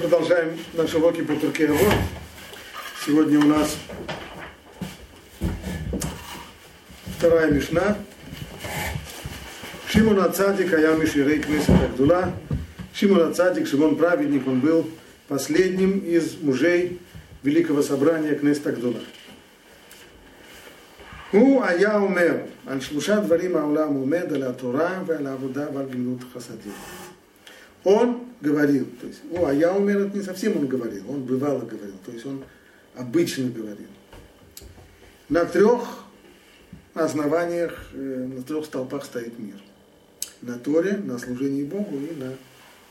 Продолжаем наши уроки по Туркееву. Сегодня у нас вторая мишна. Шимон Ацадик, Аям Иширей Кнесет Агдула. Шимон Ацадик, Шимон праведник, он был последним из мужей Великого Собрания Кнесет Агдула. הוא היה אומר על שלושה דברים העולם עומד, על התורה ועל העבודה ועל גמילות חסדים. Он говорил, то есть, о, а я умер, это не совсем он говорил, он бывало говорил, то есть он обычно говорил. На трех основаниях, э, на трех столпах стоит мир. На Торе, на служении Богу и на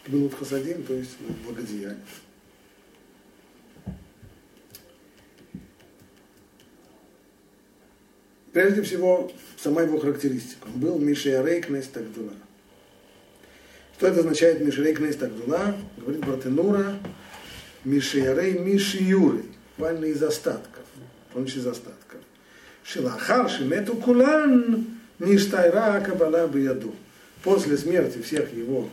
Гмилут Хасадим, то есть на благодеяние. Прежде всего, сама его характеристика. Он был Мишиарей Кнес Тагдула. Что это означает Мишиарей Кнес Тагдула? Говорит Братенура, Мишиарей Мишиюры. Буквально из остатков. Помните из остатков. Шилахар Шимету Кулан Ништайра Кабала Бияду. После смерти всех его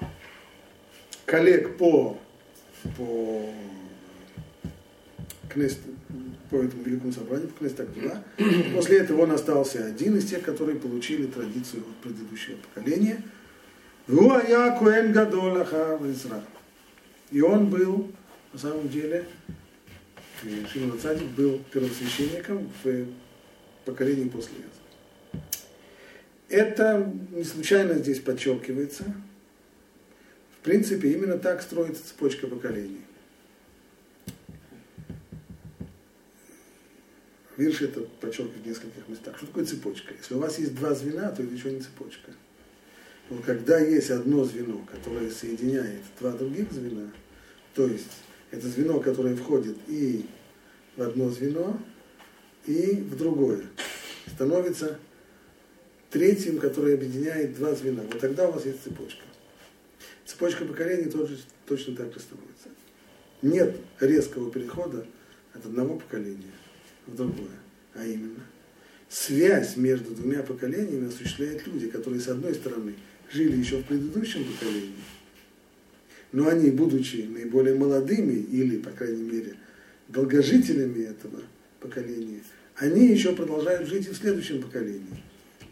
э, коллег по, по Кнест, по этому великому собранию, по Кнестагдула. После этого он остался один из тех, которые получили традицию от предыдущего поколения. И он был, на самом деле, Шимон Цадик был первосвященником в поколении после этого. Это не случайно здесь подчеркивается. В принципе, именно так строится цепочка поколений. Вирш это подчеркивает в нескольких местах. Что такое цепочка? Если у вас есть два звена, то это еще не цепочка. Но когда есть одно звено, которое соединяет два других звена, то есть это звено, которое входит и в одно звено, и в другое, становится третьим, которое объединяет два звена. Вот тогда у вас есть цепочка. Цепочка поколений тоже точно так же становится. Нет резкого перехода от одного поколения в другое. А именно, связь между двумя поколениями осуществляют люди, которые, с одной стороны, жили еще в предыдущем поколении, но они, будучи наиболее молодыми или, по крайней мере, долгожителями этого поколения, они еще продолжают жить и в следующем поколении.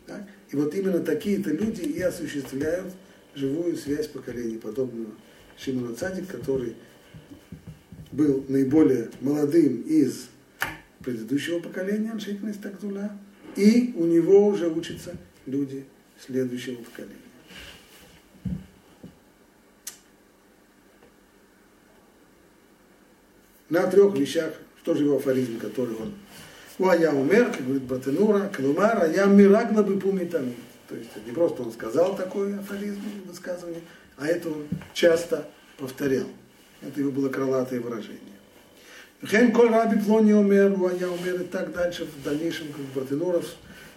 Так? И вот именно такие-то люди и осуществляют живую связь поколений, подобного Шимону Цадик, который был наиболее молодым из предыдущего поколения Аншейкна Тагдула, и у него уже учатся люди следующего поколения. На трех вещах, что же его афоризм, который он у а я умер, как говорит Братенура, Клумар, а я мирагна бы пумитами. То есть не просто он сказал такой афоризм, высказывание, а это он часто повторял. Это его было крылатое выражение. Хен коль раби плони умер, я умер и так дальше, в дальнейшем, как Бартенуров,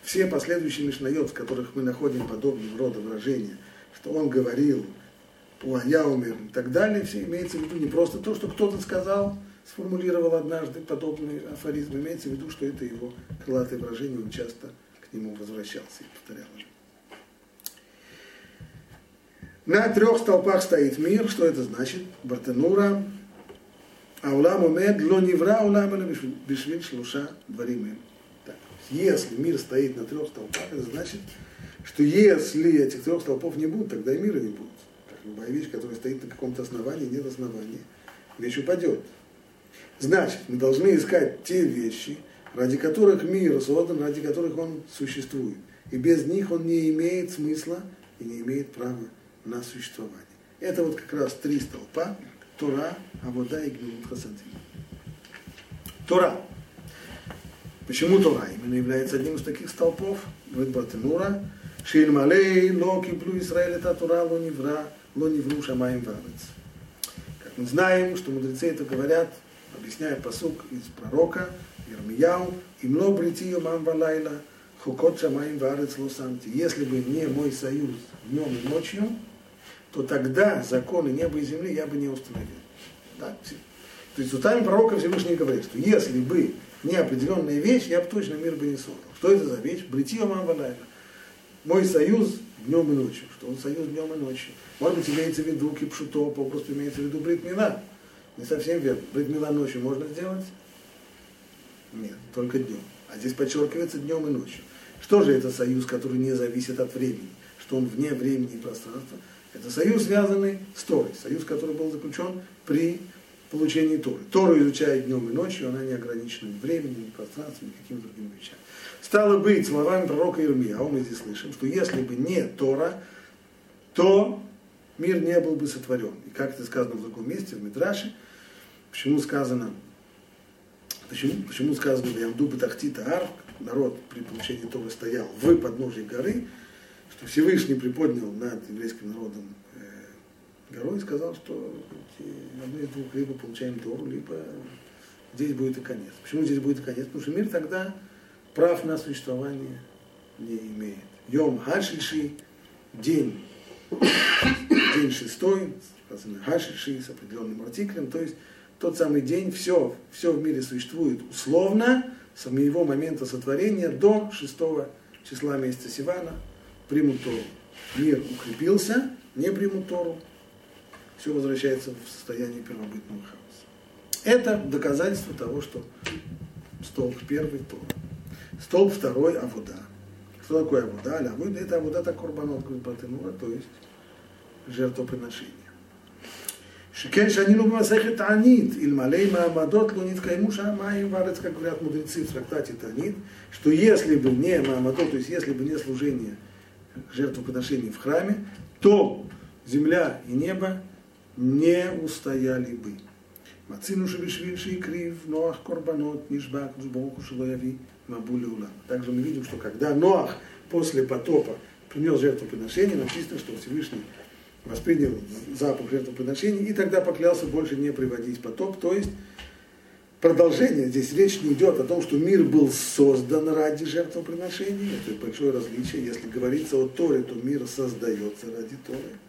все последующие мишнайот, в которых мы находим подобного рода выражения, что он говорил, я умер и так далее, все имеется в виду не просто то, что кто-то сказал, сформулировал однажды подобный афоризм, имеется в виду, что это его крылатое выражение, он часто к нему возвращался и повторял. На трех столпах стоит мир, что это значит? Бартенура, העולם עומד, לא נברא העולם אלא בשביל שלושה דברים הם. Если мир стоит на трех столпах, это значит, что если этих трех столпов не будет, тогда и мира не будет. Как любая вещь, которая стоит на каком-то основании, нет основания, вещь упадет. Значит, мы должны искать те вещи, ради которых мир создан, ради которых он существует. И без них он не имеет смысла и не имеет права на существование. Это вот как раз три столпа, Тора, Авода и Гмилут Хасадим. Тора. Почему Тора именно является одним из таких столпов? Братенура, Шильмалей, Ло Киплю Израиль, это Тора, Ло Невра, Ло Невру Шамаем Варец. Как мы знаем, что мудрецы это говорят, объясняя посук из пророка Ермияу, Имло Бритию Мам Валайла, Хукот Шамаем Варец Ло Самти. Если бы не мой союз днем и ночью, то тогда законы неба и земли я бы не установил. Да? То есть устами пророка Всевышний говорит, что если бы не определенная вещь, я бы точно мир бы не создал. Что это за вещь? Брития Мамбалайна. мой союз днем и ночью. Что он союз днем и ночью. Может быть, имеется в виду кипшуто, попросту имеется в виду бритмила. Не совсем верно. Бритмила ночью можно сделать? Нет, только днем. А здесь подчеркивается днем и ночью. Что же это союз, который не зависит от времени? Что он вне времени и пространства? Это союз, связанный с Торой. Союз, который был заключен при получении Торы. Тору изучает днем и ночью, она не ограничена ни временем, ни пространством, ни какими другими вещами. Стало быть, словами пророка Ирмия, а мы здесь слышим, что если бы не Тора, то мир не был бы сотворен. И как это сказано в другом месте, в Мидраше, почему сказано, почему, почему сказано в Ямду Батахтита Арв, народ при получении Торы стоял в подножии горы, что Всевышний приподнял над еврейским народом э, горой и сказал, что одно из двух, либо получаем Тору, либо здесь будет и конец. Почему здесь будет и конец? Потому что мир тогда прав на существование не имеет. Йом Хашиши, день, день шестой, Хашиши с определенным артиклем, то есть тот самый день, все, все в мире существует условно, с моего момента сотворения до шестого числа месяца Сивана, примут Тору. Мир укрепился, не примут Тору. Все возвращается в состояние первобытного хаоса. Это доказательство того, что столб первый – Тора. Столб второй – Авуда. Что такое Авуда? Авуда – это Авуда так Курбанот, говорит то есть жертвоприношение. Шикен шанину масехет Танит, Ильмалей Маамадот лунит кайму шамаем варец, как говорят мудрецы в трактате Танит, что если бы не Маамадот, то есть если бы не служение – жертвоприношений в храме, то земля и небо не устояли бы. Мацину шебешвиль шикрив, Ноах корбанот, нишбак, джбоку шелояви, мабули. Также мы видим, что когда Ноах после потопа принес жертвоприношение, написано, что Всевышний воспринял запах жертвоприношения и тогда поклялся больше не приводить потоп. То есть продолжение, здесь речь не идет о том, что мир был создан ради жертвоприношения. Это большое различие. Если говорится о Торе, то мир создается ради Торы.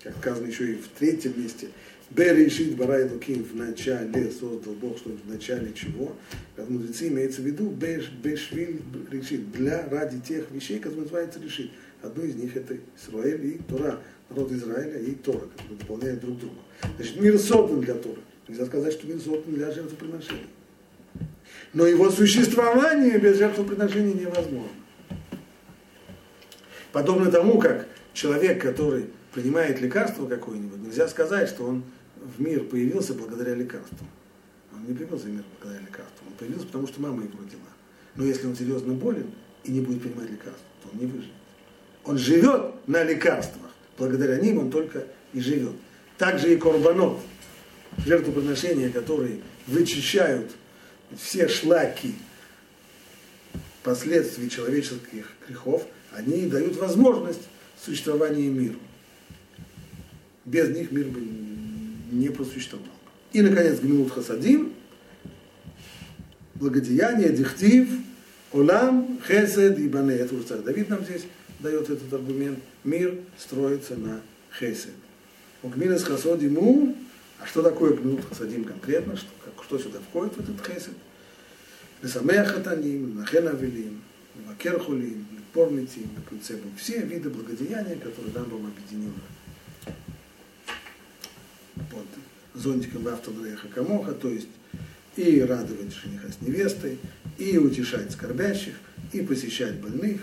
Как сказано еще и в третьем месте. Берешит Барай Луким в начале создал Бог, что в начале чего. Как мудрецы имеется в виду Беш, Бешвиль решит для ради тех вещей, которые называются решит. Одно из них это Израиль и Тора народ Израиля и Тора, которые дополняют друг друга. Значит, мир создан для Тора. Нельзя сказать, что мир создан для жертвоприношения. Но его существование без жертвоприношения невозможно. Подобно тому, как человек, который принимает лекарство какое-нибудь, нельзя сказать, что он в мир появился благодаря лекарству. Он не появился в мир благодаря лекарству. Он появился, потому что мама его родила. Но если он серьезно болен и не будет принимать лекарства, то он не выживет. Он живет на лекарствах благодаря ним он только и живет. Также и корбанот, жертвоприношения, которые вычищают все шлаки последствий человеческих грехов, они дают возможность существования миру. Без них мир бы не просуществовал. И, наконец, Гминут Хасадим, благодеяние, дихтив, Олам, Хесед и Бане. Это уже царь Давид нам здесь дает этот аргумент, мир строится на хесед. У гмилес хасодиму, а что такое гмилут хасадим конкретно, что, как, что сюда входит в этот хесед? Лесамех хатаним, нахен авелим, вакер хулим, лепор митим, все виды благодеяния, которые Рамбам объединил под зонтиком Вафтадреха Камоха, то есть и радовать жениха с невестой, и утешать скорбящих, и посещать больных,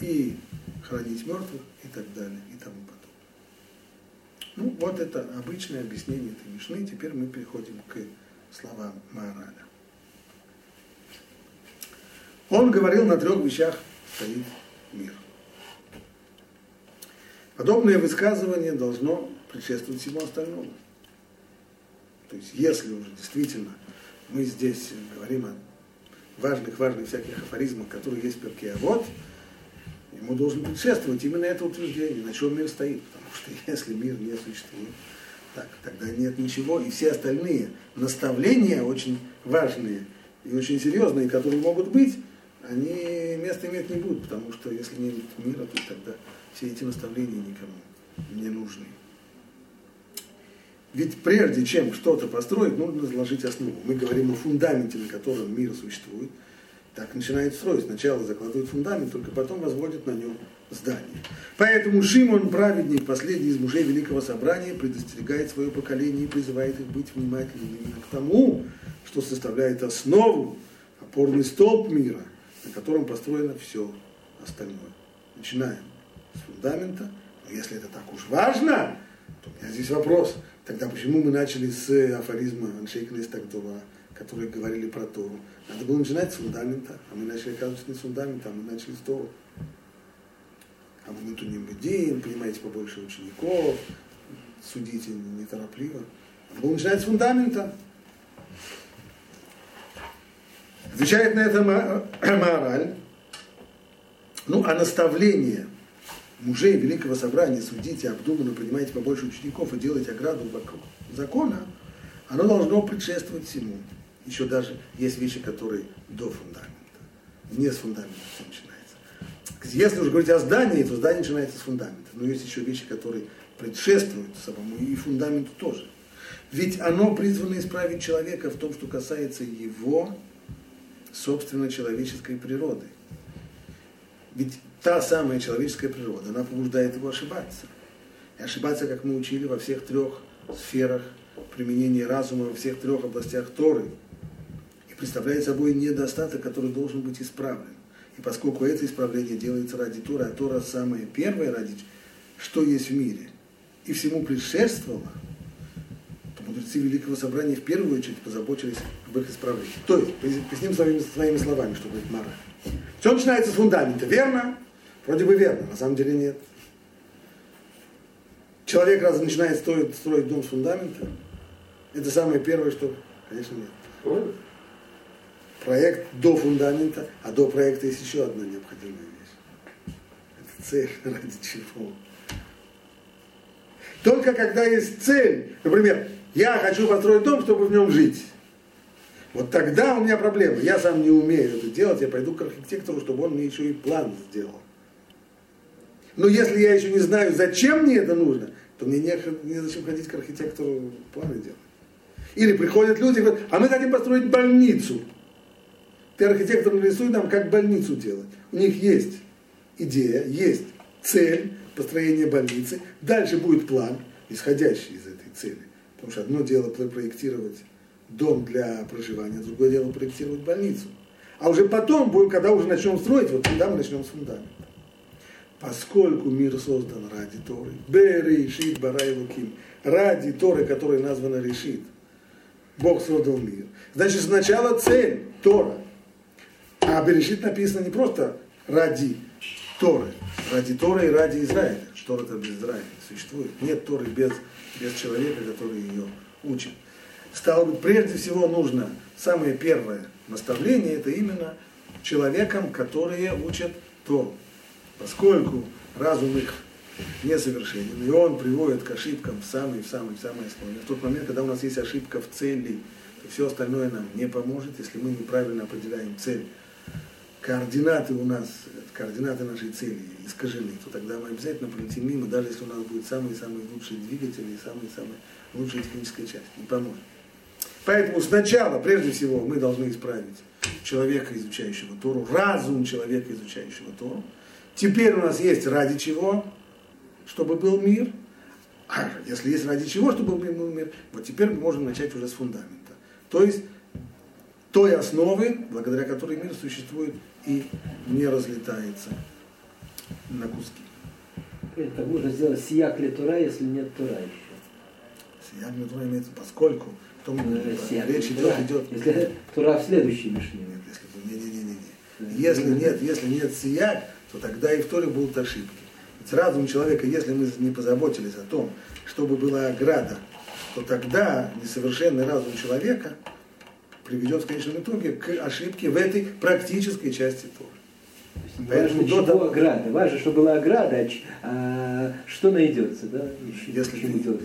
и хранить мертвых и так далее и тому. Ну, вот это обычное объяснение этой Мишны. Теперь мы переходим к словам Маораля. Он говорил, на трех вещах стоит мир. Подобное высказывание должно предшествовать всему остальному. То есть, если уже действительно мы здесь говорим о важных, важных всяких афоризмах, которые есть в перке, а вот ему должен предшествовать именно это утверждение, на чем мир стоит. Потому что если мир не существует, так, тогда нет ничего. И все остальные наставления очень важные и очень серьезные, которые могут быть, они места иметь не будут, потому что если нет мира, то тогда все эти наставления никому не нужны. Ведь прежде чем что-то построить, нужно заложить основу. Мы говорим о фундаменте, на котором мир существует – так начинает строить. Сначала закладывают фундамент, только потом возводят на нем здание. Поэтому Шимон, праведник, последний из мужей Великого Собрания, предостерегает свое поколение и призывает их быть внимательными к тому, что составляет основу, опорный столб мира, на котором построено все остальное. Начинаем с фундамента, но если это так уж важно, то у меня здесь вопрос, тогда почему мы начали с афоризма Аншейкнес Тагдова, которые говорили про Тору? Надо было начинать с фундамента, а мы начали, оказывается, не с фундамента, а мы начали с Тору а не бедим, понимаете побольше учеников, судите неторопливо. Он начинает с фундамента. Отвечает на это мораль. Ну, а наставление мужей Великого Собрания судите обдуманно, принимайте побольше учеников и делайте ограду вокруг закона, оно должно предшествовать всему. Еще даже есть вещи, которые до фундамента. Не с фундамента. Если уже говорить о здании, то здание начинается с фундамента. Но есть еще вещи, которые предшествуют самому и фундаменту тоже. Ведь оно призвано исправить человека в том, что касается его собственно человеческой природы. Ведь та самая человеческая природа, она побуждает его ошибаться. И ошибаться, как мы учили, во всех трех сферах применения разума, во всех трех областях Торы. И представляет собой недостаток, который должен быть исправлен. И поскольку это исправление делается ради Тора, а Тора самое первое ради, что есть в мире, и всему предшествовало, то мудрецы Великого Собрания в первую очередь позаботились об их исправлении. То есть, поясним своими, своими словами, чтобы быть мораль. Все начинается с фундамента, верно? Вроде бы верно, на самом деле нет. Человек раз начинает строить, строить дом с фундамента, это самое первое, что, конечно, нет проект до фундамента, а до проекта есть еще одна необходимая вещь. Это цель, ради чего. Только когда есть цель, например, я хочу построить дом, чтобы в нем жить. Вот тогда у меня проблема. Я сам не умею это делать, я пойду к архитектору, чтобы он мне еще и план сделал. Но если я еще не знаю, зачем мне это нужно, то мне не, не зачем ходить к архитектору планы делать. Или приходят люди и говорят, а мы хотим построить больницу. Ты архитектор нарисуй нам, как больницу делать. У них есть идея, есть цель построения больницы. Дальше будет план, исходящий из этой цели. Потому что одно дело проектировать дом для проживания, другое дело проектировать больницу. А уже потом, будем, когда уже начнем строить, вот тогда мы начнем с фундамента. Поскольку мир создан ради Торы, Берешит Барай Луким, ради Торы, которая названа Решит, Бог создал мир. Значит, сначала цель Тора – а Берешит написано не просто ради Торы, ради Торы и ради Израиля. Тора-то без Израиля существует. Нет Торы без, без человека, который ее учит. Стало быть, прежде всего нужно, самое первое наставление, это именно человекам, которые учат Тору. Поскольку разум их несовершенен, и он приводит к ошибкам в самый, в самый, в самый основе. В тот момент, когда у нас есть ошибка в цели, то все остальное нам не поможет, если мы неправильно определяем цель координаты у нас, координаты нашей цели искажены, то тогда мы обязательно пролетим мимо, даже если у нас будет самые-самые лучшие двигатели и самые-самые лучшая техническая часть. Не поможет. Поэтому сначала, прежде всего, мы должны исправить человека, изучающего Тору, разум человека, изучающего Тору. Теперь у нас есть ради чего, чтобы был мир. А если есть ради чего, чтобы был мир, вот теперь мы можем начать уже с фундамента. То есть той основы, благодаря которой мир существует и не разлетается на куски. Так можно сделать сияк ли тура, если нет тура еще. Сияк ли тура имеется, поскольку том, э, сияк речь идет, идет. Если тура в следующей мишне. Нет, если, не, не, не, не. Если нет, если нет сияк, то тогда и в Торе будут ошибки. Ведь разум человека, если мы не позаботились о том, чтобы была ограда, то тогда несовершенный разум человека – приведет в конечном итоге к ошибке в этой практической части Торы. Важно, чего того... ограда. Важно, чтобы была ограда, а что найдется, да? Если, ты, ограда,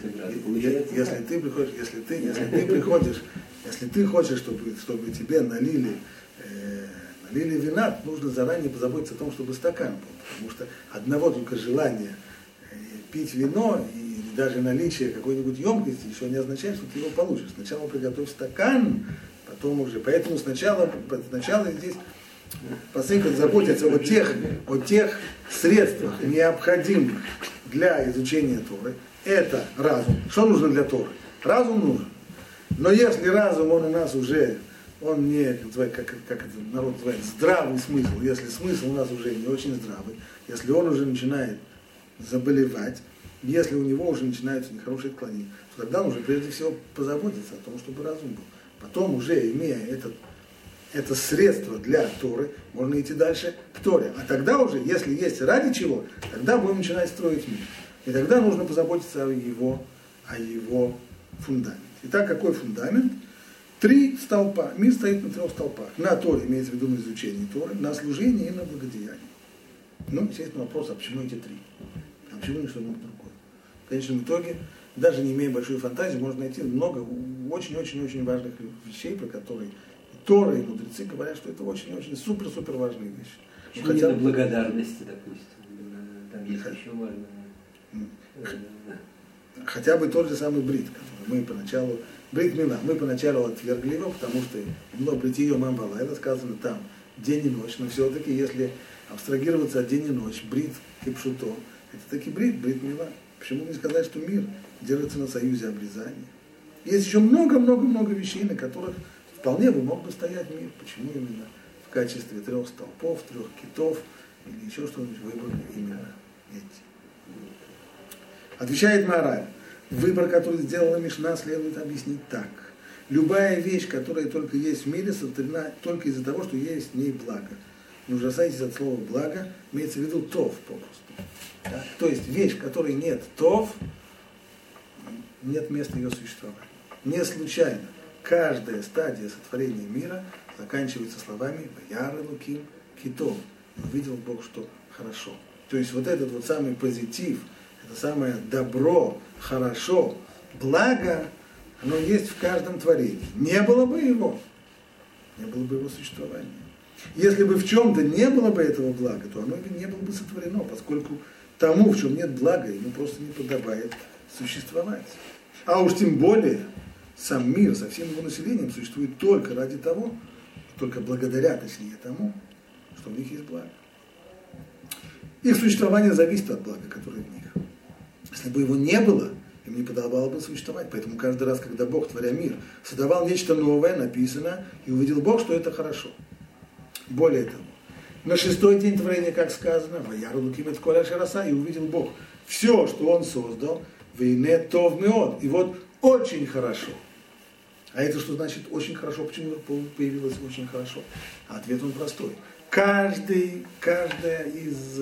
если, если ты приходишь, если ты, если ты приходишь, если ты хочешь, чтобы, чтобы тебе налили, э, налили вина, нужно заранее позаботиться о том, чтобы стакан был. Потому что одного только желания э, пить вино и даже наличие какой-нибудь емкости еще не означает, что ты его получишь. Сначала приготовь стакан, потом уже. Поэтому сначала, сначала здесь Посылка заботится о тех, о тех средствах, необходимых для изучения Торы. Это разум. Что нужно для Торы? Разум нужен. Но если разум, он у нас уже, он не, как, как это народ называет, здравый смысл, если смысл у нас уже не очень здравый, если он уже начинает заболевать, если у него уже начинаются нехорошие отклонения, то тогда нужно прежде всего позаботиться о том, чтобы разум был. Потом, уже имея этот, это средство для Торы, можно идти дальше к Торе. А тогда уже, если есть ради чего, тогда будем начинать строить мир. И тогда нужно позаботиться о его, о его фундаменте. Итак, какой фундамент? Три столпа. Мир стоит на трех столпах. На Торе, имеется в виду на изучении Торы, на служении и на благодеянии. Ну, естественно, вопрос, а почему эти три? А почему не что-нибудь другое? В конечном итоге, даже не имея большой фантазии, можно найти много очень-очень-очень важных вещей, про которые Торы и мудрецы говорят, что это очень-очень супер-супер важные вещи. Почему Хотя... не на благодарности, допустим? Там есть еще важные. Хотя бы тот же самый брит, который мы поначалу, брит мина, мы поначалу отвергли его, потому что но прийти ее мамбала, это сказано там день и ночь, но все-таки если абстрагироваться от день и ночь, брит и пшуто, это таки брит, брит мила. Почему не сказать, что мир держится на союзе обрезания? Есть еще много-много-много вещей, на которых вполне бы мог бы стоять мир. Почему именно в качестве трех столпов, трех китов или еще что-нибудь выбрали именно эти? Отвечает мораль. Выбор, который сделала Мишна, следует объяснить так. Любая вещь, которая только есть в мире, сотворена только из-за того, что есть в ней благо. Не ужасайтесь от слова благо, имеется в виду тов попросту. Да? То есть вещь, которой нет тов, нет места ее существования. Не случайно. Каждая стадия сотворения мира заканчивается словами «Ваяры луким китов». Увидел Бог, что хорошо. То есть вот этот вот самый позитив – это самое добро, хорошо, благо, оно есть в каждом творении. Не было бы его, не было бы его существования. Если бы в чем-то не было бы этого блага, то оно не было бы сотворено, поскольку тому, в чем нет блага, ему просто не подобает существовать. А уж тем более сам мир со всем его населением существует только ради того, только благодаря, точнее, тому, что в них есть благо. Их существование зависит от блага, которое в них. Если бы его не было, им не подобало бы существовать. Поэтому каждый раз, когда Бог, творя мир, создавал нечто новое, написано, и увидел Бог, что это хорошо. Более того, на шестой день творения, как сказано, «Ваяру лукимет коля шараса», и увидел Бог все, что Он создал, «Вейне тов меот», и вот очень хорошо. А это что значит очень хорошо? Почему появилось очень хорошо? Ответ он простой каждый, каждая из,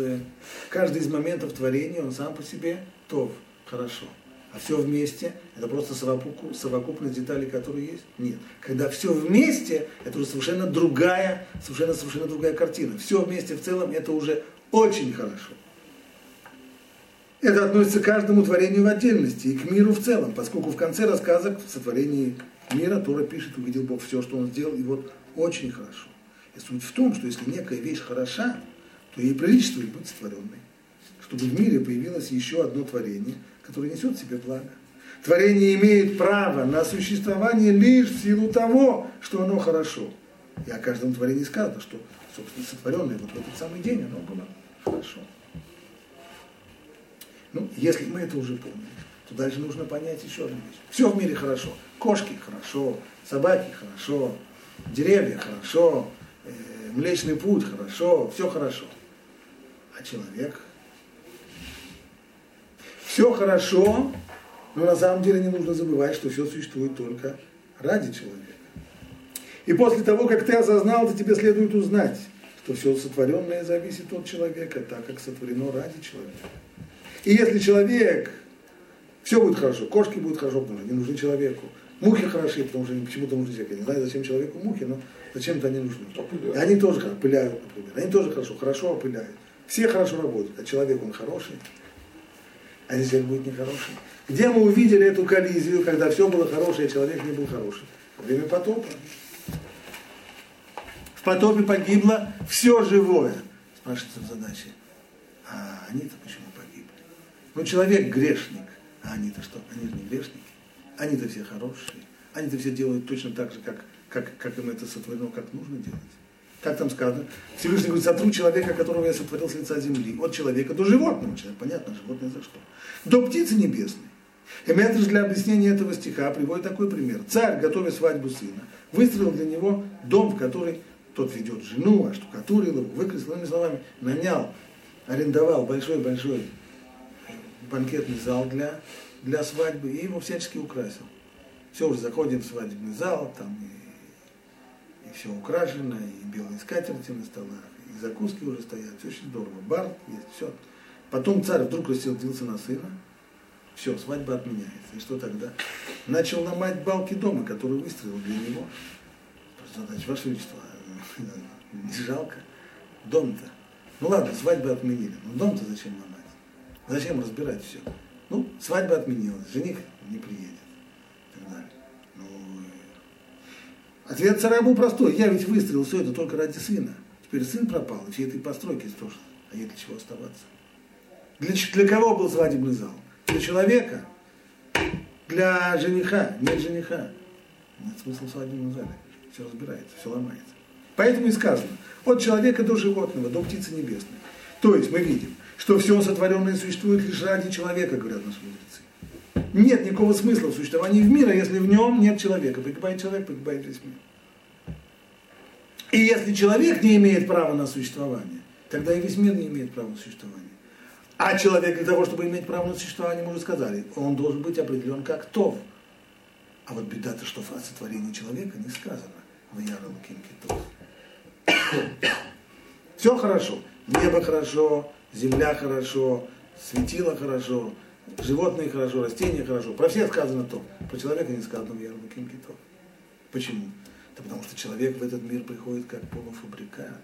каждый из моментов творения, он сам по себе тов, хорошо. А все вместе, это просто совокупность деталей, которые есть? Нет. Когда все вместе, это уже совершенно другая, совершенно, совершенно другая картина. Все вместе в целом, это уже очень хорошо. Это относится к каждому творению в отдельности и к миру в целом, поскольку в конце рассказа в сотворении мира Тора пишет, увидел Бог все, что он сделал, и вот очень хорошо. И суть в том, что если некая вещь хороша, то ей приличествует быть сотворенной. Чтобы в мире появилось еще одно творение, которое несет в себе благо. Творение имеет право на существование лишь в силу того, что оно хорошо. И о каждом творении сказано, что, собственно, сотворенное вот в этот самый день оно было хорошо. Ну, если мы это уже помним, то дальше нужно понять еще одну вещь. Все в мире хорошо. Кошки хорошо, собаки хорошо, деревья хорошо, э, Млечный Путь хорошо, все хорошо. А человек? Все хорошо, но на самом деле не нужно забывать, что все существует только ради человека. И после того, как ты осознал, то тебе следует узнать, что все сотворенное зависит от человека, так как сотворено ради человека. И если человек, все будет хорошо, кошки будут хорошо, потому что они нужны человеку, мухи хороши, потому что почему-то нужны человеку. Я не знаю, зачем человеку мухи, но Зачем-то они нужны. И они тоже опыляют, например. Они тоже хорошо, хорошо опыляют. Все хорошо работают, а человек он хороший, а если он будет нехороший. Где мы увидели эту коллизию, когда все было хорошее, а человек не был хороший? Во время потопа. В потопе погибло все живое. Спрашивается в задаче. А они-то почему Ну, человек грешник. А они-то что? Они же не грешники. Они-то все хорошие. Они-то все делают точно так же, как как, как им это сотворено, как нужно делать. Как там сказано? Всевышний говорит, сотру человека, которого я сотворил с лица земли. От человека до животного. Человек, понятно, животное за что. До птицы небесной. Эметриш для объяснения этого стиха приводит такой пример. Царь, готовя свадьбу сына, выстроил для него дом, в который тот ведет жену, оштукатурил его, выкрасил, словами, нанял, арендовал большой-большой банкетный зал для, для свадьбы и его всячески украсил. Все, уже заходим в свадебный зал, там и, и все украшено, и белые скатерти на столах, и закуски уже стоят, все очень здорово. Бар есть, все. Потом царь вдруг рассердился на сына, все, свадьба отменяется. И что тогда? Начал ломать балки дома, который выстроил для него. Задача, Ваше Величество, не жалко. Дом-то. Ну ладно, свадьбу отменили. Но дом-то зачем ломать? Зачем разбирать все? Ну, свадьба отменилась, жених не приедет. И так далее. Ну, ответ царя был простой. Я ведь выстрелил все это только ради сына. Теперь сын пропал, и все этой постройки тоже. А ей для чего оставаться? Для, для кого был свадебный зал? Для человека? Для жениха? Нет жениха. Нет смысла в свадебном зале. Все разбирается, все ломается. Поэтому и сказано, от человека до животного, до птицы небесной. То есть мы видим, что все сотворенное существует лишь ради человека, говорят наши мудрецы. Нет никакого смысла в существовании в мира, если в нем нет человека. Погибает человек, погибает весь мир. И если человек не имеет права на существование, тогда и весь мир не имеет права на существование. А человек для того, чтобы иметь право на существование, мы уже сказали, он должен быть определен как тов. А вот беда-то, что в сотворении человека не сказано. В Яралуким Все хорошо. Небо хорошо, земля хорошо, светило хорошо, животные хорошо, растения хорошо. Про всех сказано то. Про человека не сказано в Ярлыким Китов. Почему? Да потому что человек в этот мир приходит как полуфабрикат.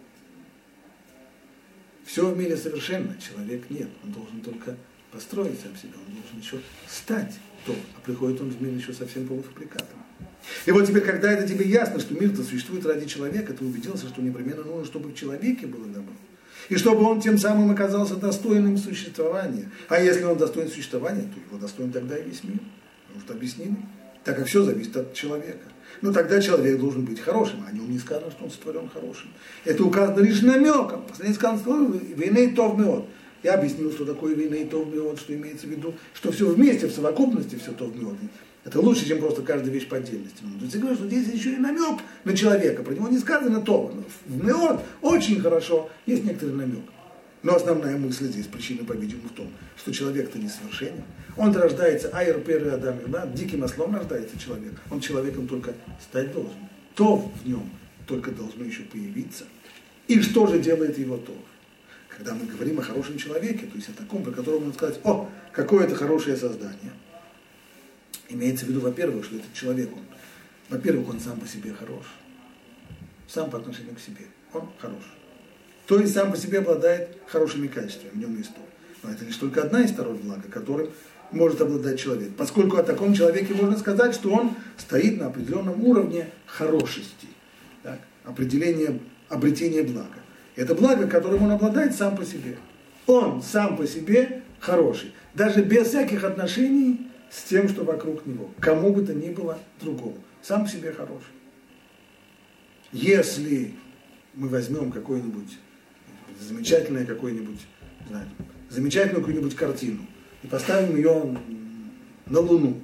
Все в мире совершенно, человек нет. Он должен только построить сам себя, он должен еще стать то, а приходит он в мир еще совсем полуфабрикатом. И вот теперь, когда это тебе ясно, что мир-то существует ради человека, ты убедился, что непременно нужно, чтобы в человеке было добро и чтобы он тем самым оказался достойным существования. А если он достоин существования, то его достоин тогда и весь мир. Потому что объяснили. Так как все зависит от человека. Но тогда человек должен быть хорошим, а о нем не сказано, что он сотворен хорошим. Это указано лишь намеком. Последний сказано слово «виней тов меот». Я объяснил, что такое виней тов меот, что имеется в виду, что все вместе, в совокупности все тов меот. Это лучше, чем просто каждая вещь по отдельности. Но я говорю, что здесь еще и намек на человека. Про него не сказано то. В Неон очень хорошо есть некоторый намек. Но основная мысль здесь, причина, по-видимому, в том, что человек-то несовершенен. Он рождается, айр, пер, адам, да, диким ослом рождается человек. Он человеком только стать должен. То в нем только должно еще появиться. И что же делает его то? Когда мы говорим о хорошем человеке, то есть о таком, про которого можно сказать, о, какое это хорошее создание – Имеется в виду, во-первых, что этот человек, он, во-первых, он сам по себе хорош. Сам по отношению к себе. Он хорош. То есть сам по себе обладает хорошими качествами, в нем есть то. Но это лишь только одна из сторон блага, которым может обладать человек. Поскольку о таком человеке можно сказать, что он стоит на определенном уровне хорошести. Так? Определение, обретения блага. Это благо, которым он обладает сам по себе. Он сам по себе хороший. Даже без всяких отношений с тем, что вокруг него, кому бы то ни было другому. Сам по себе хороший. Если мы возьмем какой-нибудь замечательное какой-нибудь, знаете, замечательную какую-нибудь картину и поставим ее на Луну,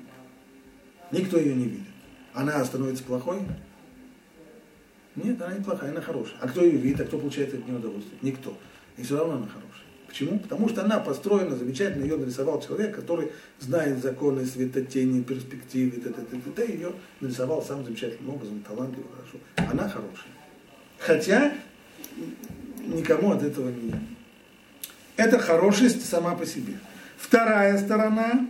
никто ее не видит. Она становится плохой? Нет, она не плохая, она хорошая. А кто ее видит, а кто получает от нее удовольствие? Никто. И все равно она хорошая. Почему? Потому что она построена замечательно, ее нарисовал человек, который знает законы светотени, перспективы, т -т -т -т -т, ее нарисовал самым замечательным образом, талантливо, хорошо. Она хорошая. Хотя никому от этого не... Это хорошесть сама по себе. Вторая сторона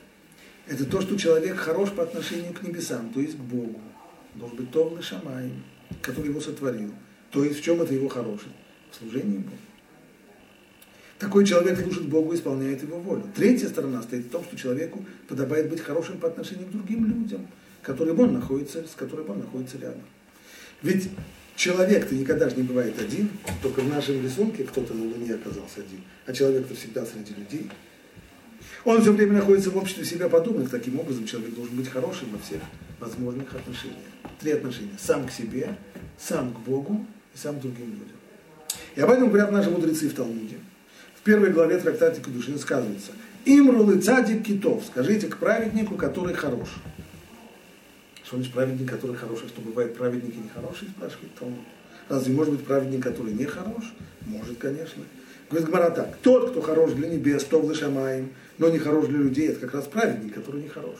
– это то, что человек хорош по отношению к небесам, то есть к Богу. Должен быть Товлы Шамай, который его сотворил. То есть в чем это его хорошесть? В служении Богу. Такой человек служит Богу, исполняет его волю. Третья сторона стоит в том, что человеку подобает быть хорошим по отношению к другим людям, которым он находится, с которыми он находится рядом. Ведь человек-то никогда же не бывает один, только в нашем рисунке кто-то на Луне оказался один, а человек-то всегда среди людей. Он все время находится в обществе себя подобных, таким образом человек должен быть хорошим во всех возможных отношениях. Три отношения. Сам к себе, сам к Богу и самым другим людям. И об этом говорят наши мудрецы в Талмуде. В первой главе трактата Кедушин сказывается. Имрулы цадик китов. Скажите к праведнику, который хорош. Что значит праведник, который хороший? Что бывает праведники нехорошие, спрашивает Талмуд. Разве может быть праведник, который не хорош? Может, конечно. Говорит Гмара так. Тот, кто хорош для небес, то в шамаем, но не хорош для людей, это как раз праведник, который не хорош.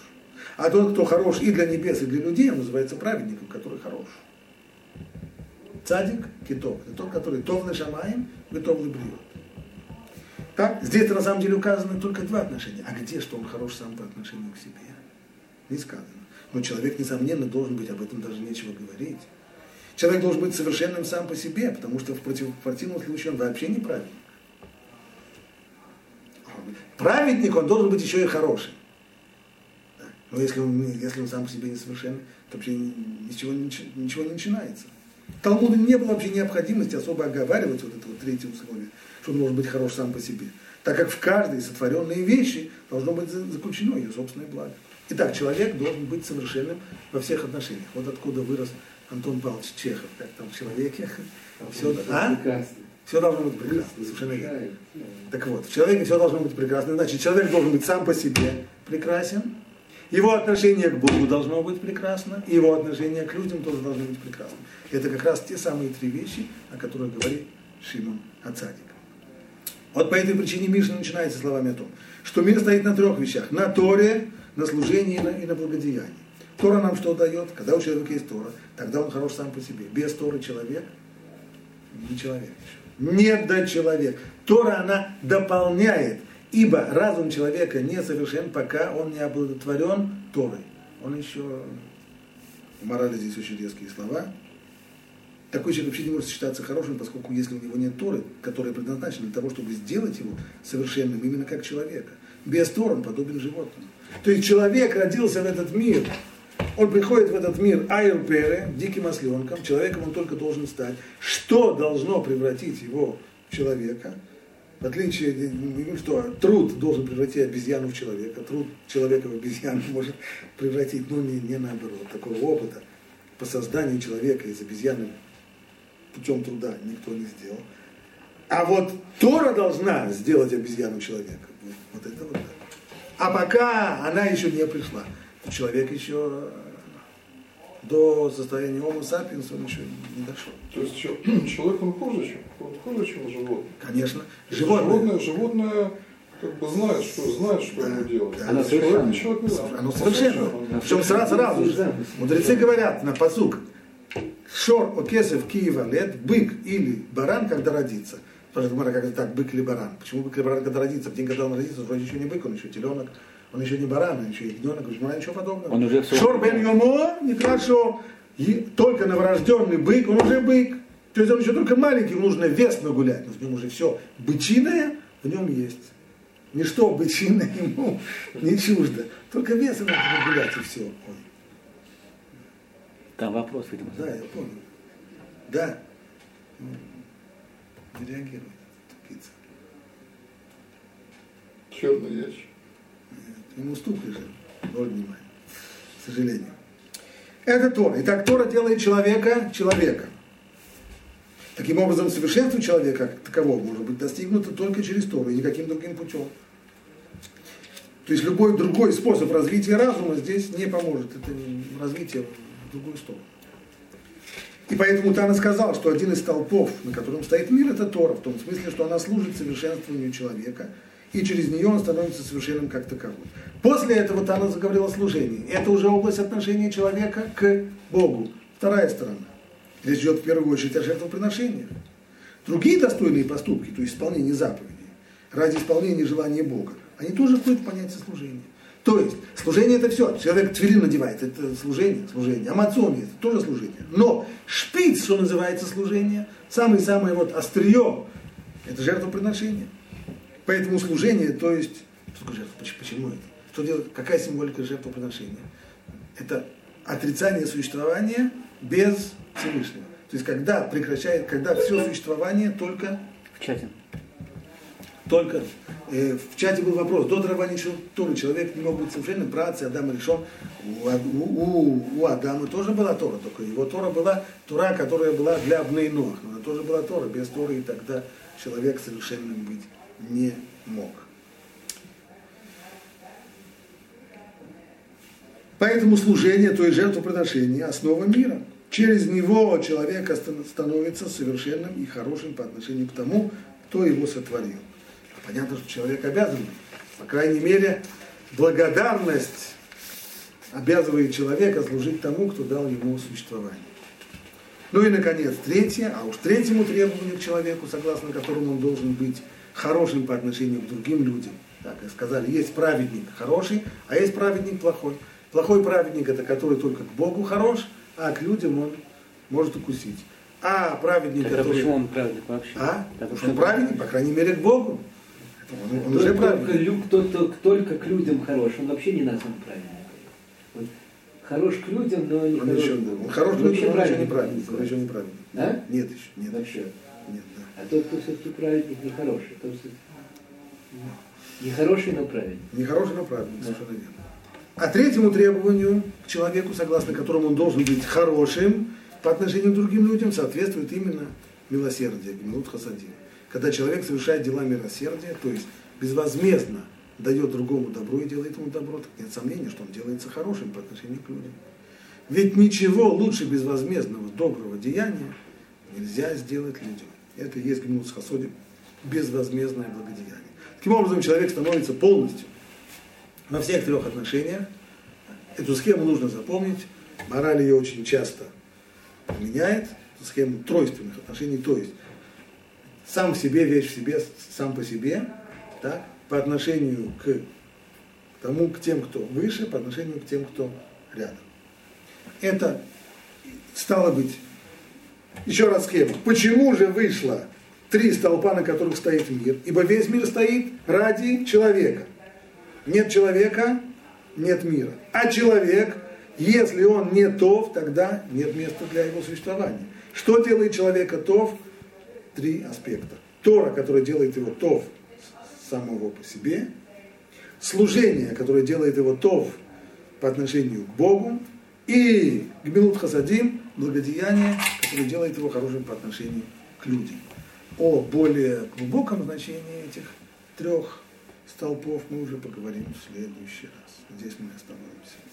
А тот, кто хорош и для небес, и для людей, он называется праведником, который хорош. Цадик китов. Это тот, который тов шамаем, готов бриот. Так, здесь на самом деле указаны только два отношения. А где, что он хорош сам по отношению к себе? Не сказано. Но человек, несомненно, должен быть, об этом даже нечего говорить. Человек должен быть совершенным сам по себе, потому что в, против, в противном случае он вообще не праведник. Праведник, он должен быть еще и хороший. Но если он, если он сам по себе несовершенный, то вообще ничего, ничего не начинается. Талмуду не было вообще необходимости особо оговаривать вот это вот третье условие, что он должен быть хорош сам по себе. Так как в каждой сотворенной вещи должно быть заключено ее собственное благо. Итак, человек должен быть совершенным во всех отношениях. Вот откуда вырос Антон Павлович Чехов, как там в человеке. Все, а? все должно быть прекрасно, совершенно верно. Так вот, в человеке все должно быть прекрасно. Значит, человек должен быть сам по себе прекрасен, его отношение к Богу должно быть прекрасно, и его отношение к людям тоже должно быть прекрасно. Это как раз те самые три вещи, о которых говорит Шимон Ацадик. Вот по этой причине Миша начинается словами о том, что мир стоит на трех вещах. На Торе, на служении и на, и благодеянии. Тора нам что дает? Когда у человека есть Тора, тогда он хорош сам по себе. Без Торы человек не человек еще. Нет да человек. Тора, она дополняет Ибо разум человека не совершен, пока он не оплодотворен Торой. Он еще, морали здесь очень резкие слова, такой человек вообще не может считаться хорошим, поскольку если у него нет Торы, которая предназначена для того, чтобы сделать его совершенным именно как человека. Без Торы он подобен животному. То есть человек родился в этот мир, он приходит в этот мир айрпере, диким осленком, человеком он только должен стать. Что должно превратить его в человека – в отличие, что труд должен превратить обезьяну в человека, труд человека в обезьяну может превратить, ну не, не наоборот, такого опыта по созданию человека из обезьяны путем труда никто не сделал. А вот Тора должна сделать обезьяну человека. Вот это вот. А пока она еще не пришла, человек еще до состояния Homo sapiens он еще не дошел. То есть человек он хуже, чем, он хуже, чем животное? Конечно. Животное, животное, животное как бы знает, что, знает, что да, ему делать. Да, оно совершенно. Человек, человек не Оно совершенно. Причем сразу, сразу же. Мудрецы говорят на посук. Шор окесев Киева лет, бык или баран, когда родится. Спрашивает как это так, бык или баран? Почему бык или баран, когда родится? В день, когда он родится, вроде еще не бык, он еще теленок. Он еще не баран, он еще ягненок, он ничего подобного. Он уже все... Шор бен йомо, нехорошо. Только новорожденный бык, он уже бык. То есть он еще только маленький, ему нужно вес нагулять, но в нем уже все бычиное в нем есть. Ничто бычиное ему не чуждо. Только вес надо нагулять и все. Ой. Там вопрос, видимо. Да, я понял. Да. Не реагирует, тупица. Черный ящик. Ему стукли же, ноль внимания, к сожалению. Это Тора. Итак, Тора делает человека человека. Таким образом, совершенство человека как такового может быть достигнуто только через Тору и никаким другим путем. То есть любой другой способ развития разума здесь не поможет. Это развитие другую сторону. И поэтому Тана сказал, что один из толпов, на котором стоит мир, это Тора, в том смысле, что она служит совершенствованию человека – и через нее он становится совершенным как таковым. После этого Тана заговорил о служении. Это уже область отношения человека к Богу. Вторая сторона. Речь идет в первую очередь о жертвоприношениях. Другие достойные поступки, то есть исполнение заповедей, ради исполнения желания Бога, они тоже входят в понятие служения. То есть, служение это все. Человек твилин надевает, это служение, служение. Амацон это тоже служение. Но шпиц, что называется служение, самое-самое вот острие, это жертвоприношение. Поэтому служение, то есть, что такое жертва? Почему это? Что делать? Какая символика жертвоприношения? Это отрицание существования без Всевышнего. То есть, когда прекращает, когда все существование только в чате. Только в чате был вопрос, до дарования Торы человек не мог быть совершенным, братцы, Адам решен. У, у, у Адама тоже была Тора, только его Тора была Тора, которая была для Абнейнох, но она тоже была Тора, без Торы и тогда человек совершенным быть не мог. Поэтому служение, то есть жертвоприношение, основа мира. Через него человек становится совершенным и хорошим по отношению к тому, кто его сотворил. Понятно, что человек обязан, по крайней мере, благодарность обязывает человека служить тому, кто дал ему существование. Ну и, наконец, третье, а уж третьему требованию к человеку, согласно которому он должен быть хорошим по отношению к другим людям. Так, и сказали, есть праведник хороший, а есть праведник плохой. Плохой праведник это который только к Богу хорош, а к людям он может укусить. А праведник, Тогда который... почему он праведник вообще? А? Потому что он праведник, по крайней мере, к Богу. Он, он уже только, праведник. кто, кто, только к людям хорош, он вообще не назван праведником. Вот, хорош к людям, но не Он хорош еще, Богу. он хорош к людям, но еще не праведник праведник. Он еще не праведник. Да? Нет еще, нет. Вообще. Нет, да. А тот, кто все-таки праведник, не хороший. Тот, что- не хороший, но праведник. Не хороший, но праведник, совершенно верно. А третьему требованию к человеку, согласно которому он должен быть хорошим по отношению к другим людям, соответствует именно милосердие, гмилут хасадим. Когда человек совершает дела милосердия, то есть безвозмездно дает другому добро и делает ему добро, так нет сомнения, что он делается хорошим по отношению к людям. Ведь ничего лучше безвозмездного доброго деяния нельзя сделать людям. Это и есть гмилут хасадим, безвозмездное благодеяние. Таким образом, человек становится полностью во всех трех отношениях. Эту схему нужно запомнить. Мораль ее очень часто меняет. Схему тройственных отношений, то есть сам в себе, вещь в себе, сам по себе, так, по отношению к тому, к тем, кто выше, по отношению к тем, кто рядом. Это стало быть, еще раз схема. Почему же вышло три столпа, на которых стоит мир? Ибо весь мир стоит ради человека. Нет человека, нет мира. А человек, если он не тов, тогда нет места для его существования. Что делает человека тов? Три аспекта. Тора, которая делает его тов самого по себе. Служение, которое делает его тов по отношению к Богу. И гмилут хасадим, благодеяние, которое делает его хорошим по отношению к людям. О более глубоком значении этих трех столпов мы уже поговорим в следующий раз. Здесь мы остановимся.